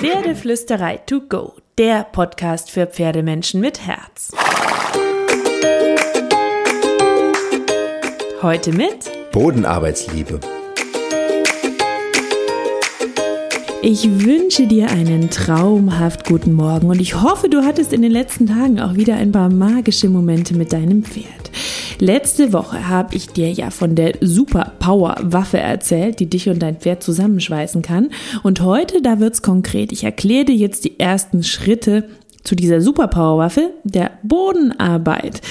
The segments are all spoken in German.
Pferdeflüsterei to go, der Podcast für Pferdemenschen mit Herz. Heute mit Bodenarbeitsliebe. Ich wünsche dir einen traumhaft guten Morgen und ich hoffe, du hattest in den letzten Tagen auch wieder ein paar magische Momente mit deinem Pferd. Letzte Woche habe ich dir ja von der Super Power Waffe erzählt, die dich und dein Pferd zusammenschweißen kann. Und heute, da wird's konkret. Ich erkläre dir jetzt die ersten Schritte zu dieser Super Power Waffe, der Bodenarbeit.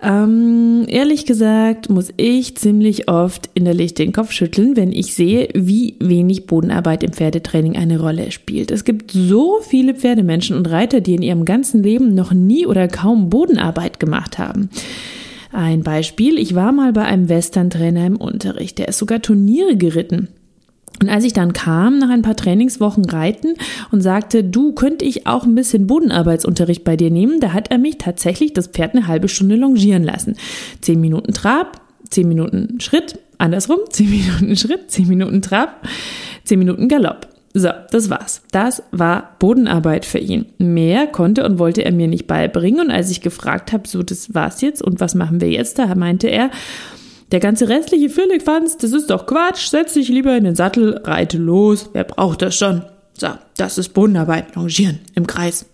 Ähm, ehrlich gesagt muss ich ziemlich oft innerlich den Kopf schütteln, wenn ich sehe, wie wenig Bodenarbeit im Pferdetraining eine Rolle spielt. Es gibt so viele Pferdemenschen und Reiter, die in ihrem ganzen Leben noch nie oder kaum Bodenarbeit gemacht haben. Ein Beispiel, ich war mal bei einem Western-Trainer im Unterricht, der ist sogar Turniere geritten. Und als ich dann kam, nach ein paar Trainingswochen reiten und sagte, du könnte ich auch ein bisschen Bodenarbeitsunterricht bei dir nehmen, da hat er mich tatsächlich das Pferd eine halbe Stunde longieren lassen. Zehn Minuten Trab, zehn Minuten Schritt, andersrum, zehn Minuten Schritt, zehn Minuten Trab, zehn Minuten Galopp. So, das war's. Das war Bodenarbeit für ihn. Mehr konnte und wollte er mir nicht beibringen. Und als ich gefragt habe, so, das war's jetzt und was machen wir jetzt, da meinte er, der ganze restliche Firlefanz, das ist doch Quatsch. Setz dich lieber in den Sattel, reite los. Wer braucht das schon? So, das ist Bodenarbeit. Longieren im Kreis.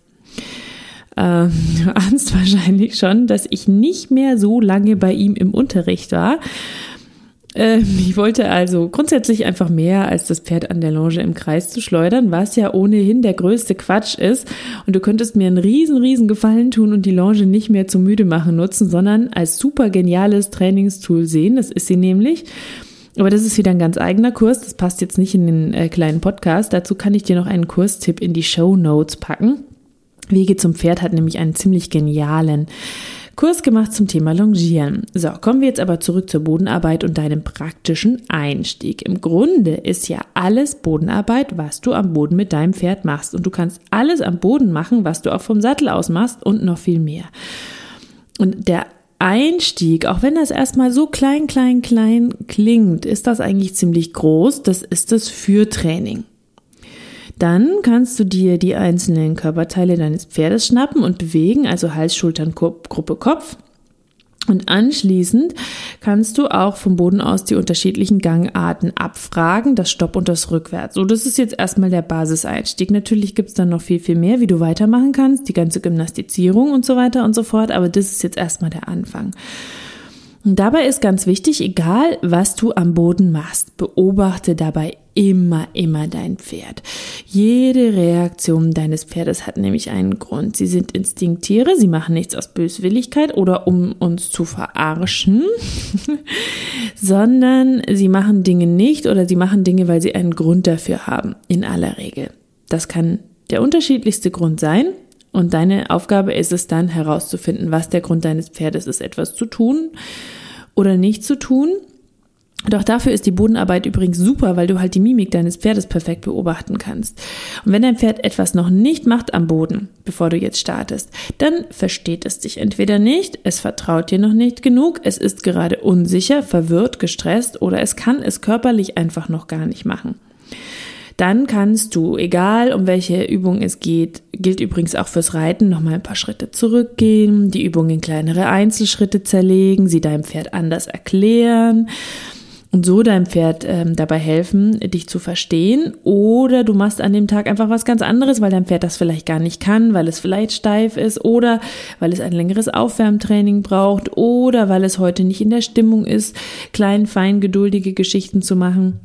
Ähm, du ahnst wahrscheinlich schon, dass ich nicht mehr so lange bei ihm im Unterricht war. Ähm, ich wollte also grundsätzlich einfach mehr als das Pferd an der Longe im Kreis zu schleudern, was ja ohnehin der größte Quatsch ist. Und du könntest mir einen riesen, riesen Gefallen tun und die Longe nicht mehr zum müde machen nutzen, sondern als super geniales Trainingstool sehen. Das ist sie nämlich. Aber das ist wieder ein ganz eigener Kurs. Das passt jetzt nicht in den äh, kleinen Podcast. Dazu kann ich dir noch einen Kurstipp in die Show Notes packen. Wege zum Pferd hat nämlich einen ziemlich genialen Kurs gemacht zum Thema Longieren. So, kommen wir jetzt aber zurück zur Bodenarbeit und deinem praktischen Einstieg. Im Grunde ist ja alles Bodenarbeit, was du am Boden mit deinem Pferd machst. Und du kannst alles am Boden machen, was du auch vom Sattel aus machst und noch viel mehr. Und der Einstieg, auch wenn das erstmal so klein, klein, klein klingt, ist das eigentlich ziemlich groß. Das ist das Fürtraining. Dann kannst du dir die einzelnen Körperteile deines Pferdes schnappen und bewegen, also Hals, Schultern, Gruppe, Kopf. Und anschließend kannst du auch vom Boden aus die unterschiedlichen Gangarten abfragen, das Stopp und das Rückwärts. So, das ist jetzt erstmal der Basiseinstieg. Natürlich gibt's dann noch viel, viel mehr, wie du weitermachen kannst, die ganze Gymnastizierung und so weiter und so fort, aber das ist jetzt erstmal der Anfang. Und dabei ist ganz wichtig, egal was du am Boden machst, beobachte dabei immer, immer dein Pferd. Jede Reaktion deines Pferdes hat nämlich einen Grund. Sie sind Instinkttiere, sie machen nichts aus Böswilligkeit oder um uns zu verarschen, sondern sie machen Dinge nicht oder sie machen Dinge, weil sie einen Grund dafür haben, in aller Regel. Das kann der unterschiedlichste Grund sein. Und deine Aufgabe ist es dann herauszufinden, was der Grund deines Pferdes ist, etwas zu tun oder nicht zu tun. Doch dafür ist die Bodenarbeit übrigens super, weil du halt die Mimik deines Pferdes perfekt beobachten kannst. Und wenn dein Pferd etwas noch nicht macht am Boden, bevor du jetzt startest, dann versteht es dich entweder nicht, es vertraut dir noch nicht genug, es ist gerade unsicher, verwirrt, gestresst oder es kann es körperlich einfach noch gar nicht machen. Dann kannst du, egal um welche Übung es geht, gilt übrigens auch fürs Reiten, nochmal ein paar Schritte zurückgehen, die Übung in kleinere Einzelschritte zerlegen, sie deinem Pferd anders erklären und so deinem Pferd ähm, dabei helfen, dich zu verstehen. Oder du machst an dem Tag einfach was ganz anderes, weil dein Pferd das vielleicht gar nicht kann, weil es vielleicht steif ist oder weil es ein längeres Aufwärmtraining braucht oder weil es heute nicht in der Stimmung ist, klein, fein, geduldige Geschichten zu machen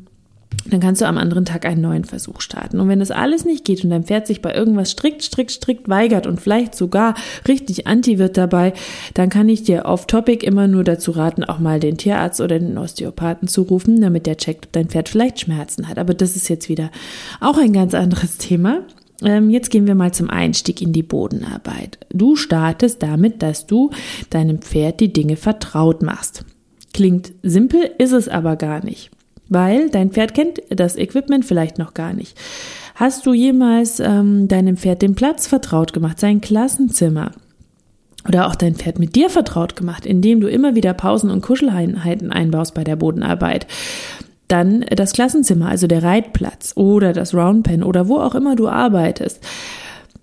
dann kannst du am anderen Tag einen neuen Versuch starten. Und wenn das alles nicht geht und dein Pferd sich bei irgendwas strikt, strikt, strikt weigert und vielleicht sogar richtig anti wird dabei, dann kann ich dir off-topic immer nur dazu raten, auch mal den Tierarzt oder den Osteopathen zu rufen, damit der checkt, ob dein Pferd vielleicht Schmerzen hat. Aber das ist jetzt wieder auch ein ganz anderes Thema. Ähm, jetzt gehen wir mal zum Einstieg in die Bodenarbeit. Du startest damit, dass du deinem Pferd die Dinge vertraut machst. Klingt simpel, ist es aber gar nicht weil dein Pferd kennt das Equipment vielleicht noch gar nicht. Hast du jemals ähm, deinem Pferd den Platz vertraut gemacht, sein Klassenzimmer? Oder auch dein Pferd mit dir vertraut gemacht, indem du immer wieder Pausen und Kuscheleinheiten einbaust bei der Bodenarbeit? Dann das Klassenzimmer, also der Reitplatz oder das Roundpen oder wo auch immer du arbeitest.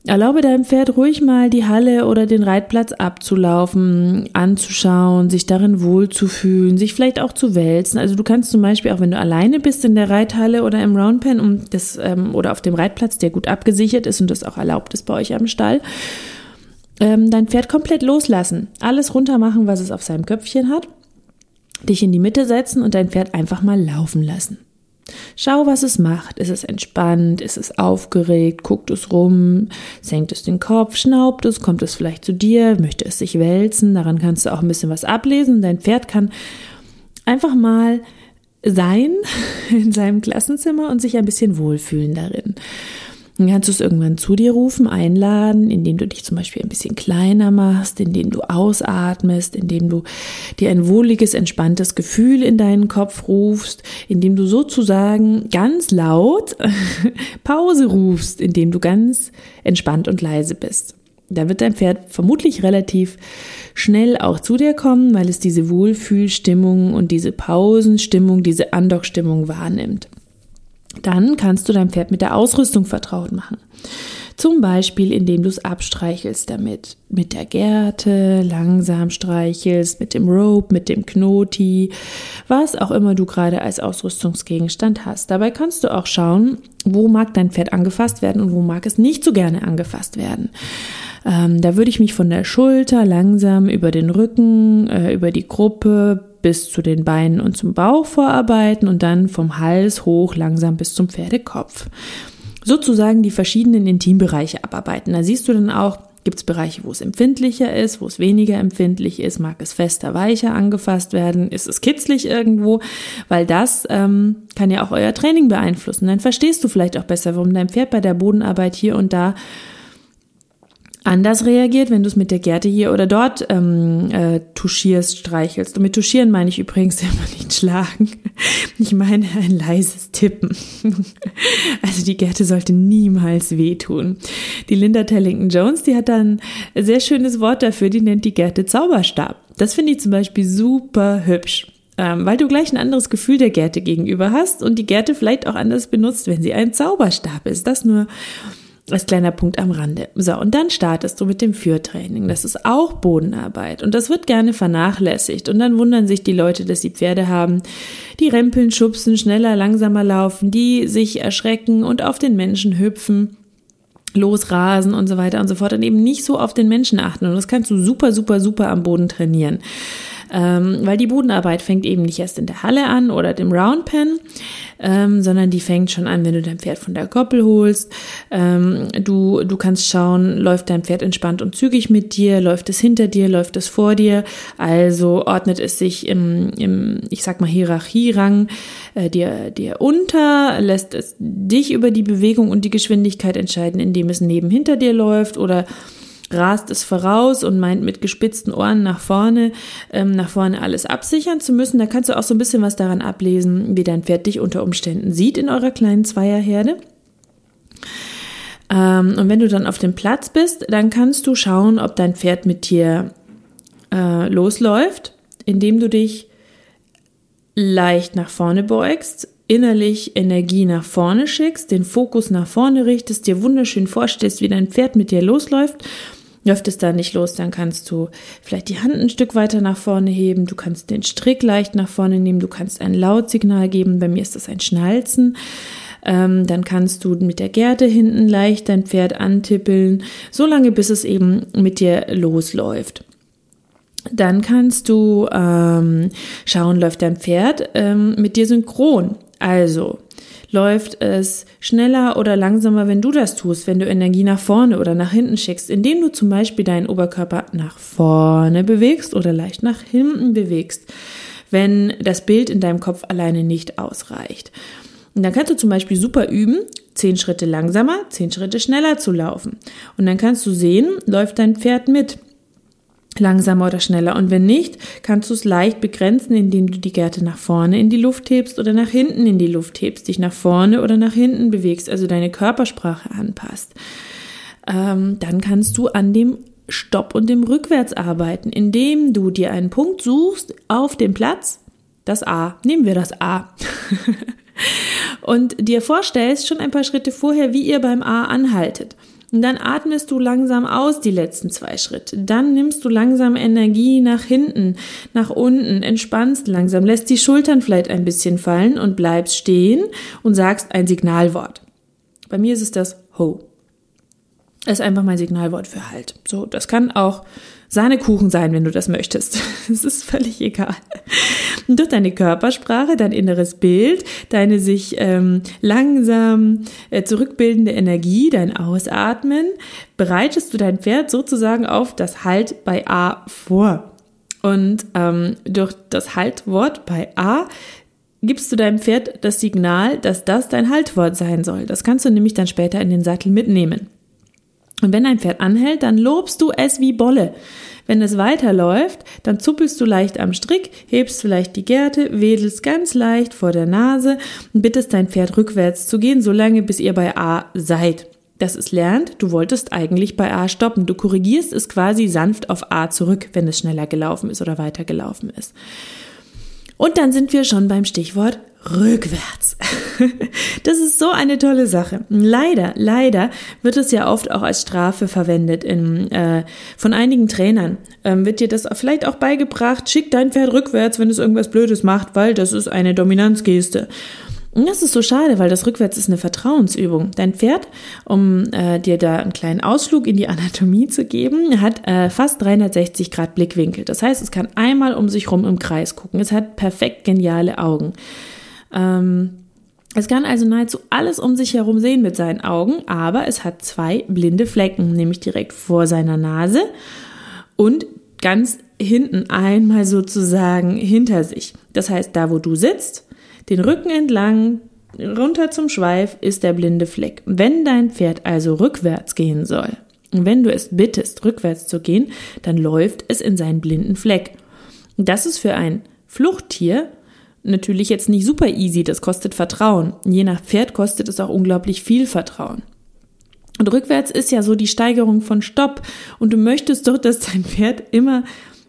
Erlaube deinem Pferd ruhig mal die Halle oder den Reitplatz abzulaufen, anzuschauen, sich darin wohlzufühlen, sich vielleicht auch zu wälzen. Also du kannst zum Beispiel auch, wenn du alleine bist in der Reithalle oder im Roundpen um das, ähm, oder auf dem Reitplatz, der gut abgesichert ist und das auch erlaubt ist bei euch am Stall, ähm, dein Pferd komplett loslassen. Alles runter machen, was es auf seinem Köpfchen hat, dich in die Mitte setzen und dein Pferd einfach mal laufen lassen. Schau, was es macht. Ist es entspannt? Ist es aufgeregt? Guckt es rum? Senkt es den Kopf? Schnaubt es? Kommt es vielleicht zu dir? Möchte es sich wälzen? Daran kannst du auch ein bisschen was ablesen. Dein Pferd kann einfach mal sein in seinem Klassenzimmer und sich ein bisschen wohlfühlen darin. Dann kannst du es irgendwann zu dir rufen, einladen, indem du dich zum Beispiel ein bisschen kleiner machst, indem du ausatmest, indem du dir ein wohliges, entspanntes Gefühl in deinen Kopf rufst, indem du sozusagen ganz laut Pause rufst, indem du ganz entspannt und leise bist. Da wird dein Pferd vermutlich relativ schnell auch zu dir kommen, weil es diese Wohlfühlstimmung und diese Pausenstimmung, diese Andockstimmung wahrnimmt. Dann kannst du dein Pferd mit der Ausrüstung vertraut machen. Zum Beispiel, indem du es abstreichelst damit. Mit der Gerte, langsam streichelst, mit dem Rope, mit dem Knoti, was auch immer du gerade als Ausrüstungsgegenstand hast. Dabei kannst du auch schauen, wo mag dein Pferd angefasst werden und wo mag es nicht so gerne angefasst werden. Ähm, da würde ich mich von der Schulter langsam über den Rücken, äh, über die Gruppe bis zu den Beinen und zum Bauch vorarbeiten und dann vom Hals hoch langsam bis zum Pferdekopf. Sozusagen die verschiedenen Intimbereiche abarbeiten. Da siehst du dann auch, gibt es Bereiche, wo es empfindlicher ist, wo es weniger empfindlich ist, mag es fester, weicher angefasst werden, ist es kitzlig irgendwo, weil das ähm, kann ja auch euer Training beeinflussen. Dann verstehst du vielleicht auch besser, warum dein Pferd bei der Bodenarbeit hier und da anders reagiert, wenn du es mit der Gerte hier oder dort ähm, äh, touchierst, streichelst. Und mit touchieren meine ich übrigens immer nicht schlagen. Ich meine ein leises Tippen. Also die Gerte sollte niemals wehtun. Die Linda Tellington Jones, die hat da ein sehr schönes Wort dafür, die nennt die Gerte Zauberstab. Das finde ich zum Beispiel super hübsch. Ähm, weil du gleich ein anderes Gefühl der Gerte gegenüber hast und die Gerte vielleicht auch anders benutzt, wenn sie ein Zauberstab ist. Das nur als kleiner Punkt am Rande. So, und dann startest du mit dem Führtraining. Das ist auch Bodenarbeit und das wird gerne vernachlässigt. Und dann wundern sich die Leute, dass sie Pferde haben, die rempeln, schubsen, schneller, langsamer laufen, die sich erschrecken und auf den Menschen hüpfen losrasen und so weiter und so fort und eben nicht so auf den Menschen achten. Und das kannst du super, super, super am Boden trainieren ähm, weil die Bodenarbeit fängt eben nicht erst in der Halle an oder dem Roundpen, ähm, sondern die fängt schon an, wenn du dein Pferd von der Koppel holst. Ähm, du, du kannst schauen, läuft dein Pferd entspannt und zügig mit dir, läuft es hinter dir, läuft es vor dir, also ordnet es sich im, im ich sag mal, Hierarchierang äh, dir, dir unter, lässt es dich über die Bewegung und die Geschwindigkeit entscheiden, indem es neben hinter dir läuft oder rast es voraus und meint mit gespitzten Ohren nach vorne, ähm, nach vorne alles absichern zu müssen. Da kannst du auch so ein bisschen was daran ablesen, wie dein Pferd dich unter Umständen sieht in eurer kleinen Zweierherde. Ähm, und wenn du dann auf dem Platz bist, dann kannst du schauen, ob dein Pferd mit dir äh, losläuft, indem du dich leicht nach vorne beugst, innerlich Energie nach vorne schickst, den Fokus nach vorne richtest, dir wunderschön vorstellst, wie dein Pferd mit dir losläuft Läuft es da nicht los, dann kannst du vielleicht die Hand ein Stück weiter nach vorne heben, du kannst den Strick leicht nach vorne nehmen, du kannst ein Lautsignal geben, bei mir ist das ein Schnalzen. Ähm, dann kannst du mit der Gerte hinten leicht dein Pferd antippeln, so lange bis es eben mit dir losläuft. Dann kannst du ähm, schauen, läuft dein Pferd ähm, mit dir synchron. Also läuft es schneller oder langsamer, wenn du das tust, wenn du Energie nach vorne oder nach hinten schickst, indem du zum Beispiel deinen Oberkörper nach vorne bewegst oder leicht nach hinten bewegst, wenn das Bild in deinem Kopf alleine nicht ausreicht. Und dann kannst du zum Beispiel super üben, zehn Schritte langsamer, zehn Schritte schneller zu laufen. Und dann kannst du sehen, läuft dein Pferd mit langsamer oder schneller. Und wenn nicht, kannst du es leicht begrenzen, indem du die Gerte nach vorne in die Luft hebst oder nach hinten in die Luft hebst, dich nach vorne oder nach hinten bewegst, also deine Körpersprache anpasst. Ähm, dann kannst du an dem Stopp und dem Rückwärts arbeiten, indem du dir einen Punkt suchst auf dem Platz, Das A. Nehmen wir das A. und dir vorstellst schon ein paar Schritte vorher, wie ihr beim A anhaltet. Und dann atmest du langsam aus die letzten zwei Schritte. Dann nimmst du langsam Energie nach hinten, nach unten, entspannst langsam, lässt die Schultern vielleicht ein bisschen fallen und bleibst stehen und sagst ein Signalwort. Bei mir ist es das Ho. Ist einfach mein Signalwort für Halt. So, das kann auch Sahnekuchen sein, wenn du das möchtest. Es ist völlig egal. Durch deine Körpersprache, dein inneres Bild, deine sich ähm, langsam äh, zurückbildende Energie, dein Ausatmen, bereitest du dein Pferd sozusagen auf das Halt bei A vor. Und ähm, durch das Haltwort bei A gibst du deinem Pferd das Signal, dass das dein Haltwort sein soll. Das kannst du nämlich dann später in den Sattel mitnehmen. Und wenn ein Pferd anhält, dann lobst du es wie Bolle. Wenn es weiterläuft, dann zuppelst du leicht am Strick, hebst vielleicht die Gerte, wedelst ganz leicht vor der Nase und bittest dein Pferd rückwärts zu gehen, solange bis ihr bei A seid. Das ist lernt, du wolltest eigentlich bei A stoppen. Du korrigierst es quasi sanft auf A zurück, wenn es schneller gelaufen ist oder weiter gelaufen ist. Und dann sind wir schon beim Stichwort rückwärts. Das ist so eine tolle Sache. Leider, leider wird es ja oft auch als Strafe verwendet in, äh, von einigen Trainern. Ähm, wird dir das vielleicht auch beigebracht, schick dein Pferd rückwärts, wenn es irgendwas Blödes macht, weil das ist eine Dominanzgeste. Und das ist so schade, weil das rückwärts ist eine Vertrauensübung. Dein Pferd, um äh, dir da einen kleinen Ausflug in die Anatomie zu geben, hat äh, fast 360 Grad Blickwinkel. Das heißt, es kann einmal um sich rum im Kreis gucken. Es hat perfekt geniale Augen. Ähm, es kann also nahezu alles um sich herum sehen mit seinen Augen, aber es hat zwei blinde Flecken, nämlich direkt vor seiner Nase und ganz hinten einmal sozusagen hinter sich. Das heißt, da wo du sitzt, den Rücken entlang, runter zum Schweif ist der blinde Fleck. Wenn dein Pferd also rückwärts gehen soll, und wenn du es bittest, rückwärts zu gehen, dann läuft es in seinen blinden Fleck. Das ist für ein Fluchttier natürlich jetzt nicht super easy, das kostet Vertrauen. Je nach Pferd kostet es auch unglaublich viel Vertrauen. Und rückwärts ist ja so die Steigerung von Stopp. Und du möchtest doch, dass dein Pferd immer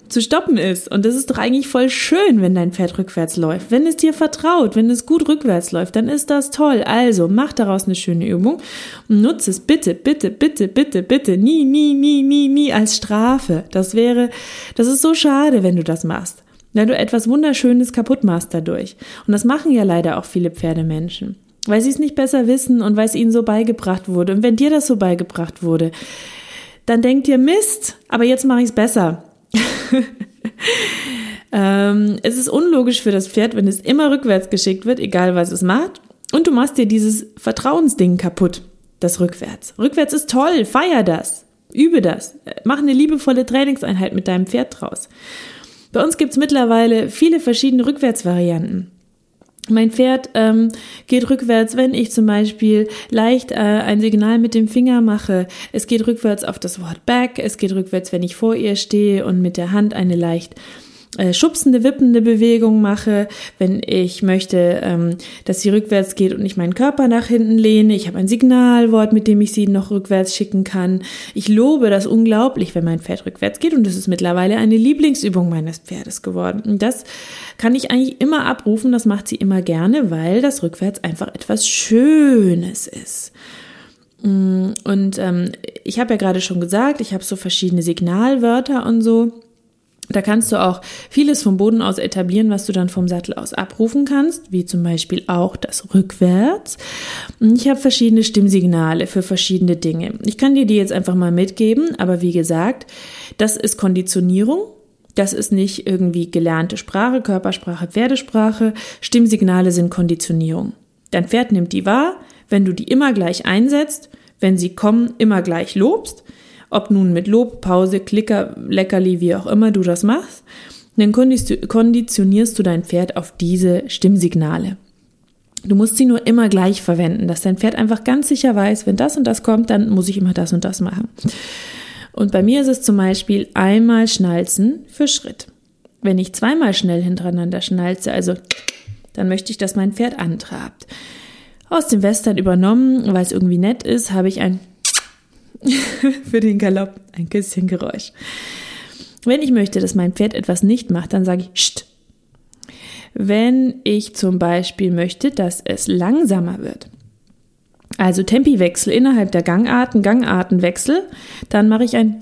zu stoppen ist. Und das ist doch eigentlich voll schön, wenn dein Pferd rückwärts läuft. Wenn es dir vertraut, wenn es gut rückwärts läuft, dann ist das toll. Also mach daraus eine schöne Übung und nutze es bitte, bitte, bitte, bitte, bitte nie, nie, nie, nie, nie als Strafe. Das wäre, das ist so schade, wenn du das machst. Wenn du etwas Wunderschönes kaputt machst dadurch. Und das machen ja leider auch viele Pferdemenschen. Weil sie es nicht besser wissen und weil es ihnen so beigebracht wurde. Und wenn dir das so beigebracht wurde, dann denkt ihr Mist, aber jetzt mache ich es besser. ähm, es ist unlogisch für das Pferd, wenn es immer rückwärts geschickt wird, egal was es macht. Und du machst dir dieses Vertrauensding kaputt, das Rückwärts. Rückwärts ist toll, feier das, übe das, mach eine liebevolle Trainingseinheit mit deinem Pferd draus. Bei uns gibt's mittlerweile viele verschiedene Rückwärtsvarianten. Mein Pferd ähm, geht rückwärts, wenn ich zum Beispiel leicht äh, ein Signal mit dem Finger mache. Es geht rückwärts auf das Wort back. Es geht rückwärts, wenn ich vor ihr stehe und mit der Hand eine leicht äh, schubsende, wippende Bewegung mache, wenn ich möchte, ähm, dass sie rückwärts geht und ich meinen Körper nach hinten lehne. Ich habe ein Signalwort, mit dem ich sie noch rückwärts schicken kann. Ich lobe das unglaublich, wenn mein Pferd rückwärts geht und das ist mittlerweile eine Lieblingsübung meines Pferdes geworden. Und das kann ich eigentlich immer abrufen, das macht sie immer gerne, weil das rückwärts einfach etwas Schönes ist. Mm, und ähm, ich habe ja gerade schon gesagt, ich habe so verschiedene Signalwörter und so. Da kannst du auch vieles vom Boden aus etablieren, was du dann vom Sattel aus abrufen kannst, wie zum Beispiel auch das Rückwärts. Ich habe verschiedene Stimmsignale für verschiedene Dinge. Ich kann dir die jetzt einfach mal mitgeben, aber wie gesagt, das ist Konditionierung. Das ist nicht irgendwie gelernte Sprache, Körpersprache, Pferdesprache. Stimmsignale sind Konditionierung. Dein Pferd nimmt die wahr, wenn du die immer gleich einsetzt, wenn sie kommen, immer gleich lobst ob nun mit Lob, Pause, Klicker, Leckerli, wie auch immer du das machst, dann konditionierst du dein Pferd auf diese Stimmsignale. Du musst sie nur immer gleich verwenden, dass dein Pferd einfach ganz sicher weiß, wenn das und das kommt, dann muss ich immer das und das machen. Und bei mir ist es zum Beispiel einmal schnalzen für Schritt. Wenn ich zweimal schnell hintereinander schnalze, also dann möchte ich, dass mein Pferd antrabt. Aus dem Western übernommen, weil es irgendwie nett ist, habe ich ein für den Galopp ein Küsschengeräusch. Wenn ich möchte, dass mein Pferd etwas nicht macht, dann sage ich Scht. wenn ich zum Beispiel möchte, dass es langsamer wird. Also Tempiwechsel innerhalb der Gangarten, Gangartenwechsel, dann mache ich ein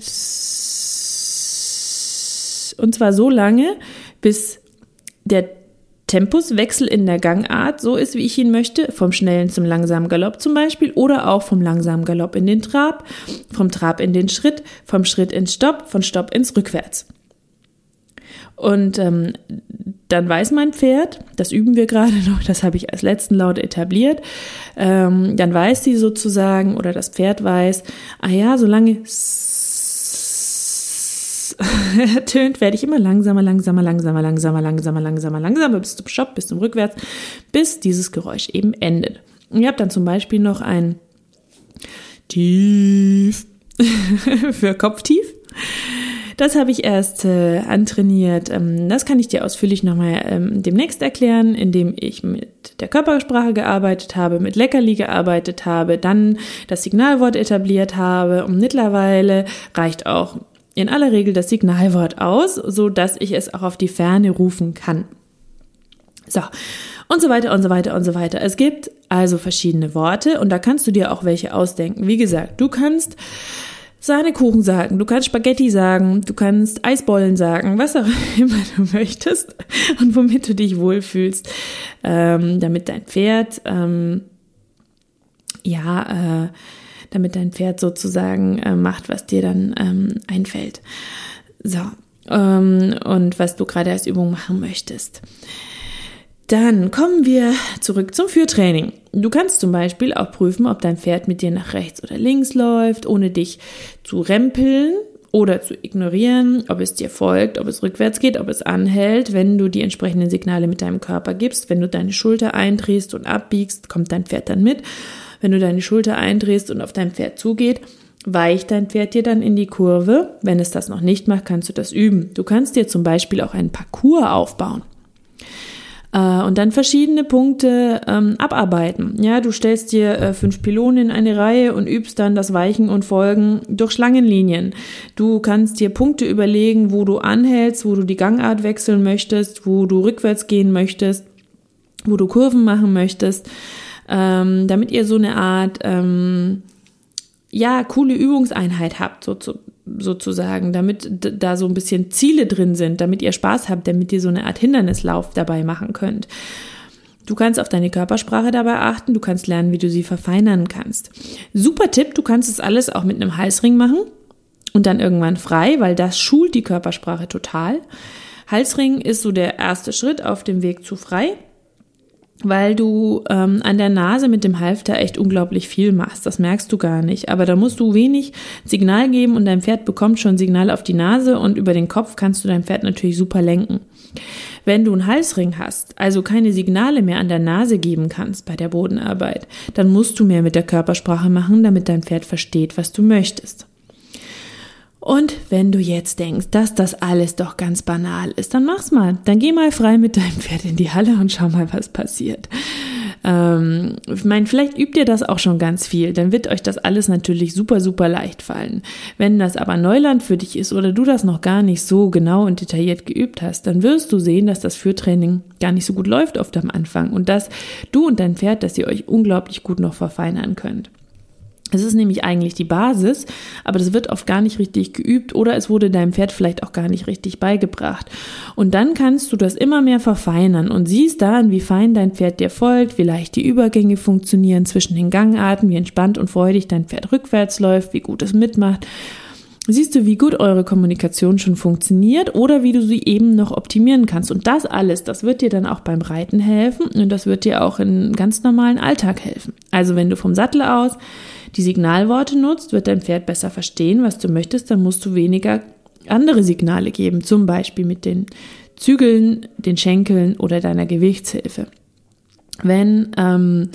und zwar so lange, bis der Tempuswechsel in der Gangart so ist, wie ich ihn möchte, vom schnellen zum langsamen Galopp zum Beispiel oder auch vom langsamen Galopp in den Trab, vom Trab in den Schritt, vom Schritt ins Stopp, von Stopp ins Rückwärts. Und ähm, dann weiß mein Pferd, das üben wir gerade noch, das habe ich als letzten Laut etabliert, ähm, dann weiß sie sozusagen oder das Pferd weiß, ah ja, solange ertönt, werde ich immer langsamer, langsamer, langsamer, langsamer, langsamer, langsamer, langsamer bis zum Stopp, bis zum Rückwärts, bis dieses Geräusch eben endet. Und ihr habt dann zum Beispiel noch ein Tief für Kopftief. Das habe ich erst äh, antrainiert. Ähm, das kann ich dir ausführlich nochmal ähm, demnächst erklären, indem ich mit der Körpersprache gearbeitet habe, mit Leckerli gearbeitet habe, dann das Signalwort etabliert habe und mittlerweile reicht auch in aller Regel das Signalwort aus, so dass ich es auch auf die Ferne rufen kann. So. Und so weiter und so weiter und so weiter. Es gibt also verschiedene Worte und da kannst du dir auch welche ausdenken. Wie gesagt, du kannst Sahnekuchen sagen, du kannst Spaghetti sagen, du kannst Eisbollen sagen, was auch immer du möchtest und womit du dich wohlfühlst, ähm, damit dein Pferd ähm, ja äh, damit dein Pferd sozusagen äh, macht, was dir dann ähm, einfällt. So, ähm, und was du gerade als Übung machen möchtest. Dann kommen wir zurück zum Führtraining. Du kannst zum Beispiel auch prüfen, ob dein Pferd mit dir nach rechts oder links läuft, ohne dich zu rempeln oder zu ignorieren, ob es dir folgt, ob es rückwärts geht, ob es anhält. Wenn du die entsprechenden Signale mit deinem Körper gibst, wenn du deine Schulter eindrehst und abbiegst, kommt dein Pferd dann mit. Wenn du deine Schulter eindrehst und auf dein Pferd zugeht, weicht dein Pferd dir dann in die Kurve. Wenn es das noch nicht macht, kannst du das üben. Du kannst dir zum Beispiel auch einen Parcours aufbauen äh, und dann verschiedene Punkte ähm, abarbeiten. Ja, du stellst dir äh, fünf Pylonen in eine Reihe und übst dann das Weichen und Folgen durch Schlangenlinien. Du kannst dir Punkte überlegen, wo du anhältst, wo du die Gangart wechseln möchtest, wo du rückwärts gehen möchtest, wo du Kurven machen möchtest ähm, damit ihr so eine Art ähm, ja coole Übungseinheit habt, so zu, sozusagen, damit da so ein bisschen Ziele drin sind, damit ihr Spaß habt, damit ihr so eine Art Hindernislauf dabei machen könnt. Du kannst auf deine Körpersprache dabei achten, du kannst lernen, wie du sie verfeinern kannst. Super Tipp, du kannst es alles auch mit einem Halsring machen und dann irgendwann frei, weil das schult die Körpersprache total. Halsring ist so der erste Schritt auf dem Weg zu frei weil du ähm, an der Nase mit dem Halfter echt unglaublich viel machst. Das merkst du gar nicht. Aber da musst du wenig Signal geben und dein Pferd bekommt schon Signal auf die Nase und über den Kopf kannst du dein Pferd natürlich super lenken. Wenn du einen Halsring hast, also keine Signale mehr an der Nase geben kannst bei der Bodenarbeit, dann musst du mehr mit der Körpersprache machen, damit dein Pferd versteht, was du möchtest. Und wenn du jetzt denkst, dass das alles doch ganz banal ist, dann mach's mal. Dann geh mal frei mit deinem Pferd in die Halle und schau mal, was passiert. Ähm, ich meine, vielleicht übt ihr das auch schon ganz viel, dann wird euch das alles natürlich super, super leicht fallen. Wenn das aber Neuland für dich ist oder du das noch gar nicht so genau und detailliert geübt hast, dann wirst du sehen, dass das Führtraining gar nicht so gut läuft oft am Anfang und dass du und dein Pferd, dass ihr euch unglaublich gut noch verfeinern könnt. Es ist nämlich eigentlich die Basis, aber das wird oft gar nicht richtig geübt oder es wurde deinem Pferd vielleicht auch gar nicht richtig beigebracht. Und dann kannst du das immer mehr verfeinern und siehst dann, wie fein dein Pferd dir folgt, wie leicht die Übergänge funktionieren zwischen den Gangarten, wie entspannt und freudig dein Pferd rückwärts läuft, wie gut es mitmacht. Siehst du, wie gut eure Kommunikation schon funktioniert oder wie du sie eben noch optimieren kannst. Und das alles, das wird dir dann auch beim Reiten helfen und das wird dir auch im ganz normalen Alltag helfen. Also wenn du vom Sattel aus die Signalworte nutzt, wird dein Pferd besser verstehen, was du möchtest, dann musst du weniger andere Signale geben, zum Beispiel mit den Zügeln, den Schenkeln oder deiner Gewichtshilfe. Wenn ähm,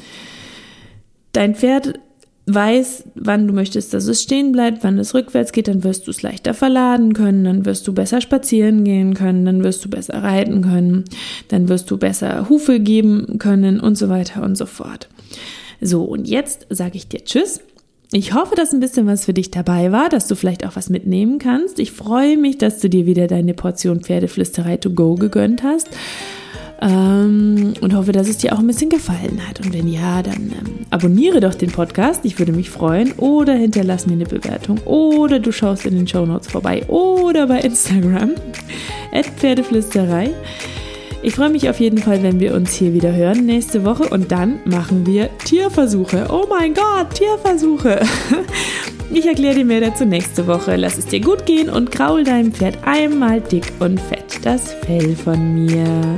dein Pferd weiß, wann du möchtest, dass es stehen bleibt, wann es rückwärts geht, dann wirst du es leichter verladen können, dann wirst du besser spazieren gehen können, dann wirst du besser reiten können, dann wirst du besser Hufe geben können und so weiter und so fort. So, und jetzt sage ich dir Tschüss. Ich hoffe, dass ein bisschen was für dich dabei war, dass du vielleicht auch was mitnehmen kannst. Ich freue mich, dass du dir wieder deine Portion Pferdeflüsterei to go gegönnt hast. Ähm, und hoffe, dass es dir auch ein bisschen gefallen hat. Und wenn ja, dann ähm, abonniere doch den Podcast. Ich würde mich freuen. Oder hinterlass mir eine Bewertung. Oder du schaust in den Show Notes vorbei. Oder bei Instagram. Pferdeflüsterei. Ich freue mich auf jeden Fall, wenn wir uns hier wieder hören nächste Woche und dann machen wir Tierversuche. Oh mein Gott, Tierversuche. Ich erkläre dir mehr dazu nächste Woche. Lass es dir gut gehen und kraul deinem Pferd einmal dick und fett das Fell von mir.